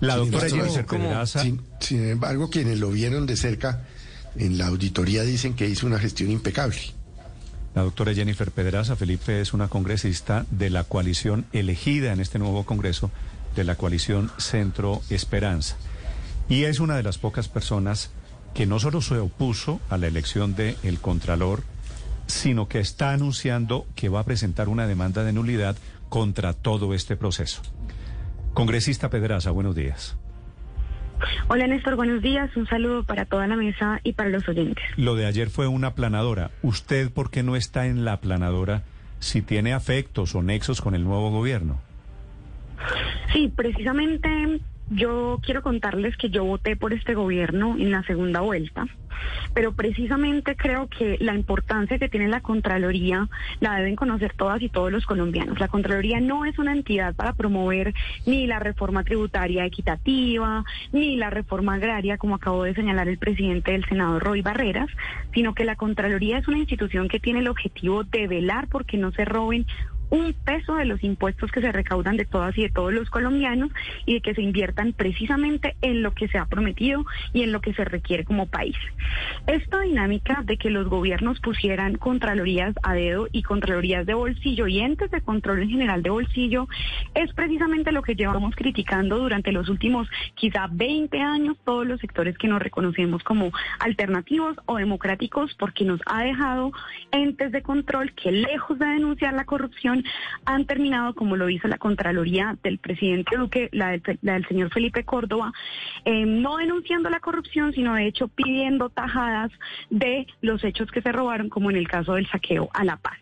La doctora Jennifer Pedraza. Sin, sin embargo, quienes lo vieron de cerca en la auditoría dicen que hizo una gestión impecable. La doctora Jennifer Pedraza, Felipe, es una congresista de la coalición elegida en este nuevo Congreso, de la coalición Centro Esperanza. Y es una de las pocas personas que no solo se opuso a la elección del el Contralor, sino que está anunciando que va a presentar una demanda de nulidad contra todo este proceso. Congresista Pedraza, buenos días. Hola Néstor, buenos días. Un saludo para toda la mesa y para los oyentes. Lo de ayer fue una planadora. ¿Usted por qué no está en la planadora si tiene afectos o nexos con el nuevo gobierno? Sí, precisamente yo quiero contarles que yo voté por este gobierno en la segunda vuelta, pero precisamente creo que la importancia que tiene la Contraloría la deben conocer todas y todos los colombianos. La Contraloría no es una entidad para promover ni la reforma tributaria equitativa, ni la reforma agraria, como acabó de señalar el presidente del Senado, Roy Barreras, sino que la Contraloría es una institución que tiene el objetivo de velar porque no se roben un peso de los impuestos que se recaudan de todas y de todos los colombianos y de que se inviertan precisamente en lo que se ha prometido y en lo que se requiere como país. Esta dinámica de que los gobiernos pusieran contralorías a dedo y contralorías de bolsillo y entes de control en general de bolsillo es precisamente lo que llevamos criticando durante los últimos quizá 20 años todos los sectores que nos reconocemos como alternativos o democráticos porque nos ha dejado entes de control que lejos de denunciar la corrupción han terminado, como lo hizo la Contraloría del presidente Duque, la del, señor Felipe Córdoba, eh, no denunciando la corrupción, sino de hecho pidiendo tajadas de los hechos que se robaron, como en el caso del saqueo a La Paz.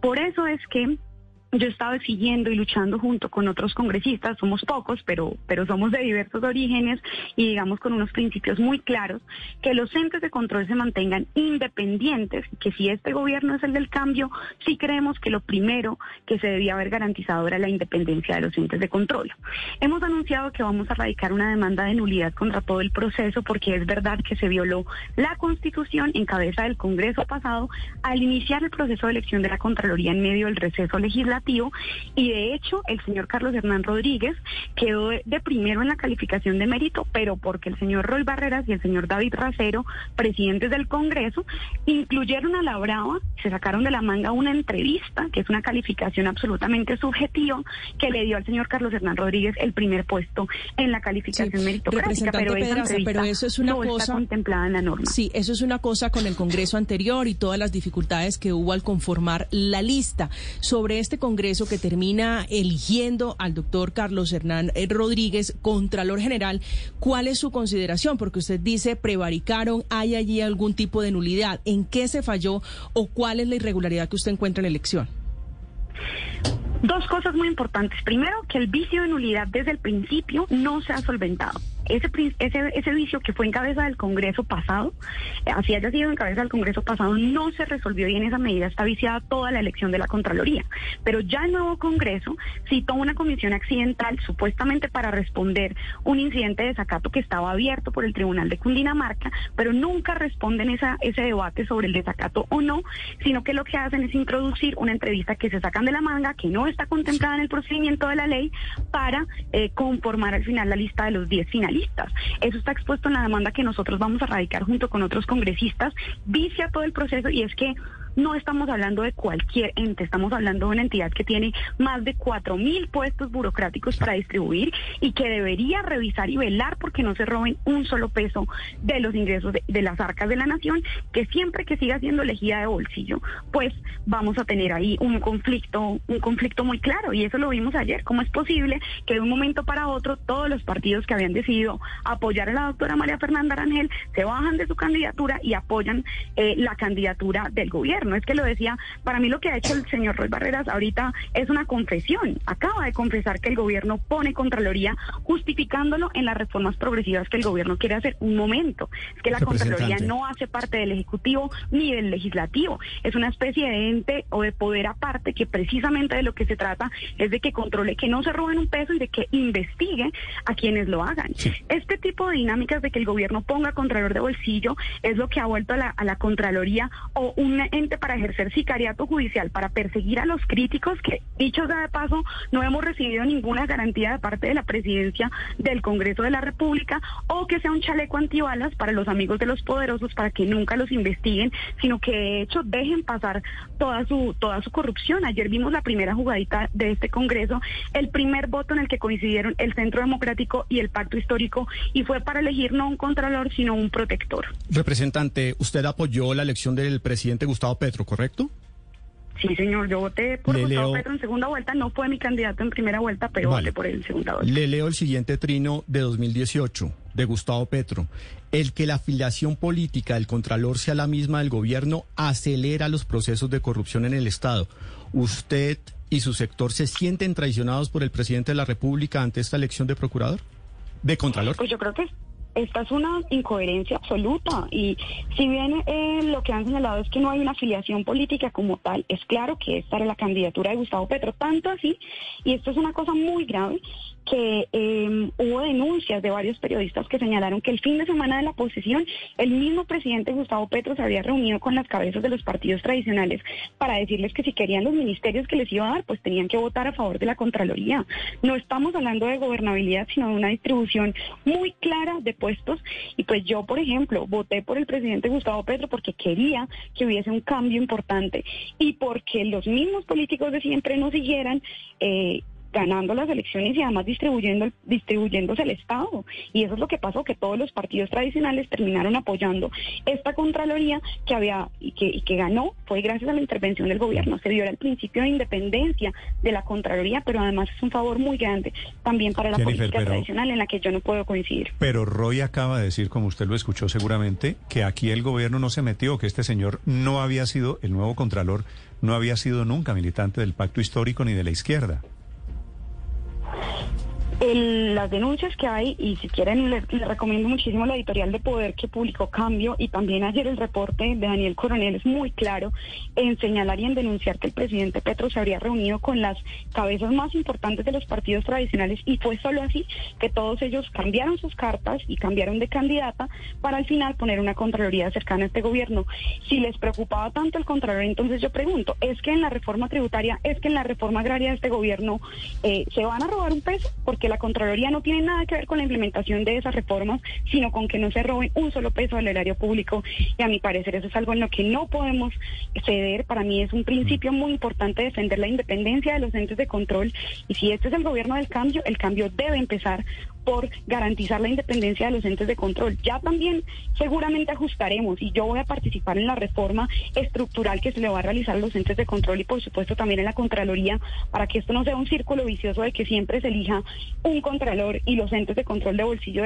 Por eso es que yo he estado exigiendo y luchando junto con otros congresistas, somos pocos, pero, pero somos de diversos orígenes y digamos con unos principios muy claros, que los entes de control se mantengan independientes, que si este gobierno es el del cambio, sí creemos que lo primero que se debía haber garantizado era la independencia de los entes de control. Hemos anunciado que vamos a radicar una demanda de nulidad contra todo el proceso porque es verdad que se violó la Constitución en cabeza del Congreso pasado al iniciar el proceso de elección de la Contraloría en medio del receso legislativo y de hecho el señor Carlos Hernán Rodríguez quedó de primero en la calificación de mérito, pero porque el señor Roy Barreras y el señor David Racero, presidentes del Congreso, incluyeron a la Brava, se sacaron de la manga una entrevista, que es una calificación absolutamente subjetiva, que le dio al señor Carlos Hernán Rodríguez el primer puesto en la calificación meritocrática. Pero, pero eso es una cosa está contemplada en la norma. Sí, eso es una cosa con el Congreso anterior y todas las dificultades que hubo al conformar la lista. Sobre este Congreso que termina eligiendo al doctor Carlos Hernán eh, Rodríguez, Contralor General, ¿cuál es su consideración? Porque usted dice, prevaricaron, ¿hay allí algún tipo de nulidad? ¿En qué se falló o cuál es la irregularidad que usted encuentra en la elección? Dos cosas muy importantes. Primero, que el vicio de nulidad desde el principio no se ha solventado ese, ese, ese vicio que fue en cabeza del Congreso pasado, eh, así haya sido en cabeza del Congreso pasado, no se resolvió y en esa medida está viciada toda la elección de la Contraloría. Pero ya el nuevo Congreso citó una comisión accidental supuestamente para responder un incidente de desacato que estaba abierto por el Tribunal de Cundinamarca, pero nunca responden esa, ese debate sobre el desacato o no, sino que lo que hacen es introducir una entrevista que se sacan de la manga, que no está contemplada en el procedimiento de la ley, para eh, conformar al final la lista de los 10 finalistas. Eso está expuesto en la demanda que nosotros vamos a radicar junto con otros congresistas, vicia todo el proceso y es que no estamos hablando de cualquier ente, estamos hablando de una entidad que tiene más de cuatro mil puestos burocráticos para distribuir y que debería revisar y velar porque no se roben un solo peso de los ingresos de, las arcas de la nación, que siempre que siga siendo elegida de bolsillo, pues vamos a tener ahí un conflicto, un conflicto muy claro y eso lo vimos ayer. ¿Cómo es posible que de un momento para otro todos los partidos que habían decidido apoyar a la doctora María Fernanda Arangel se bajan de su candidatura y apoyan eh, la candidatura del gobierno? No es que lo decía, para mí lo que ha hecho el señor Roy Barreras ahorita es una confesión. Acaba de confesar que el gobierno pone Contraloría justificándolo en las reformas progresivas que el gobierno quiere hacer. Un momento, es que la Contraloría no hace parte del Ejecutivo ni del Legislativo. Es una especie de ente o de poder aparte que precisamente de lo que se trata es de que controle que no se roben un peso y de que investigue a quienes lo hagan. Este tipo de dinámicas de que el gobierno ponga Contralor de bolsillo es lo que ha vuelto a la, a la Contraloría o un ente para ejercer sicariato judicial, para perseguir a los críticos, que dicho sea de paso, no hemos recibido ninguna garantía de parte de la presidencia del Congreso de la República, o que sea un chaleco antibalas para los amigos de los poderosos para que nunca los investiguen, sino que de hecho dejen pasar toda su, toda su corrupción. Ayer vimos la primera jugadita de este Congreso, el primer voto en el que coincidieron el Centro Democrático y el Pacto Histórico, y fue para elegir no un contralor, sino un protector. Representante, usted apoyó la elección del presidente Gustavo Petro, ¿correcto? Sí, señor, yo voté por Gustavo Petro en segunda vuelta, no fue mi candidato en primera vuelta, pero voté por él en segunda vuelta. Le leo el siguiente trino de 2018 de Gustavo Petro. El que la afiliación política del Contralor sea la misma del gobierno acelera los procesos de corrupción en el Estado. ¿Usted y su sector se sienten traicionados por el presidente de la República ante esta elección de procurador? ¿De Contralor? Pues yo creo que esta es una incoherencia absoluta y si bien eh, lo que han señalado es que no hay una afiliación política como tal, es claro que esta era la candidatura de Gustavo Petro, tanto así, y esto es una cosa muy grave, que eh, hubo denuncias de varios periodistas que señalaron que el fin de semana de la posesión, el mismo presidente Gustavo Petro se había reunido con las cabezas de los partidos tradicionales para decirles que si querían los ministerios que les iba a dar, pues tenían que votar a favor de la Contraloría. No estamos hablando de gobernabilidad, sino de una distribución muy clara de puestos. Y pues yo, por ejemplo, voté por el presidente Gustavo Petro porque quería que hubiese un cambio importante y porque los mismos políticos de siempre no siguieran eh, ganando las elecciones y además distribuyendo distribuyéndose el Estado. Y eso es lo que pasó, que todos los partidos tradicionales terminaron apoyando esta Contraloría que había y que, y que ganó fue gracias a la intervención del gobierno. Se viola el principio de independencia de la Contraloría, pero además es un favor muy grande también para la política tradicional en la que yo no puedo coincidir. Pero Roy acaba de decir, como usted lo escuchó seguramente, que aquí el gobierno no se metió, que este señor no había sido, el nuevo Contralor, no había sido nunca militante del pacto histórico ni de la izquierda las denuncias que hay, y si quieren, les, recomiendo muchísimo la editorial de Poder que publicó Cambio y también ayer el reporte de Daniel Coronel es muy claro en señalar y en denunciar que el presidente Petro se habría reunido con las cabezas más importantes de los partidos tradicionales y fue solo así que todos ellos cambiaron sus cartas y cambiaron de candidata para al final poner una Contraloría cercana a este gobierno. Si les preocupaba tanto el Contralor, entonces yo pregunto, ¿es que en la reforma tributaria, es que en la reforma agraria de este gobierno eh, se van a robar un peso? Porque la Contraloría no tiene nada que ver con la implementación de esas reformas, sino con que no se robe un solo peso al erario público. Y a mi parecer eso es algo en lo que no podemos ceder. Para mí es un principio muy importante defender la independencia de los entes de control. Y si este es el gobierno del cambio, el cambio debe empezar por garantizar la independencia de los entes de control. Ya también seguramente ajustaremos y yo voy a participar en la reforma estructural que se le va a realizar a los entes de control y por supuesto también en la Contraloría para que esto no sea un círculo vicioso de que siempre se elija un contralor y los entes de control de bolsillo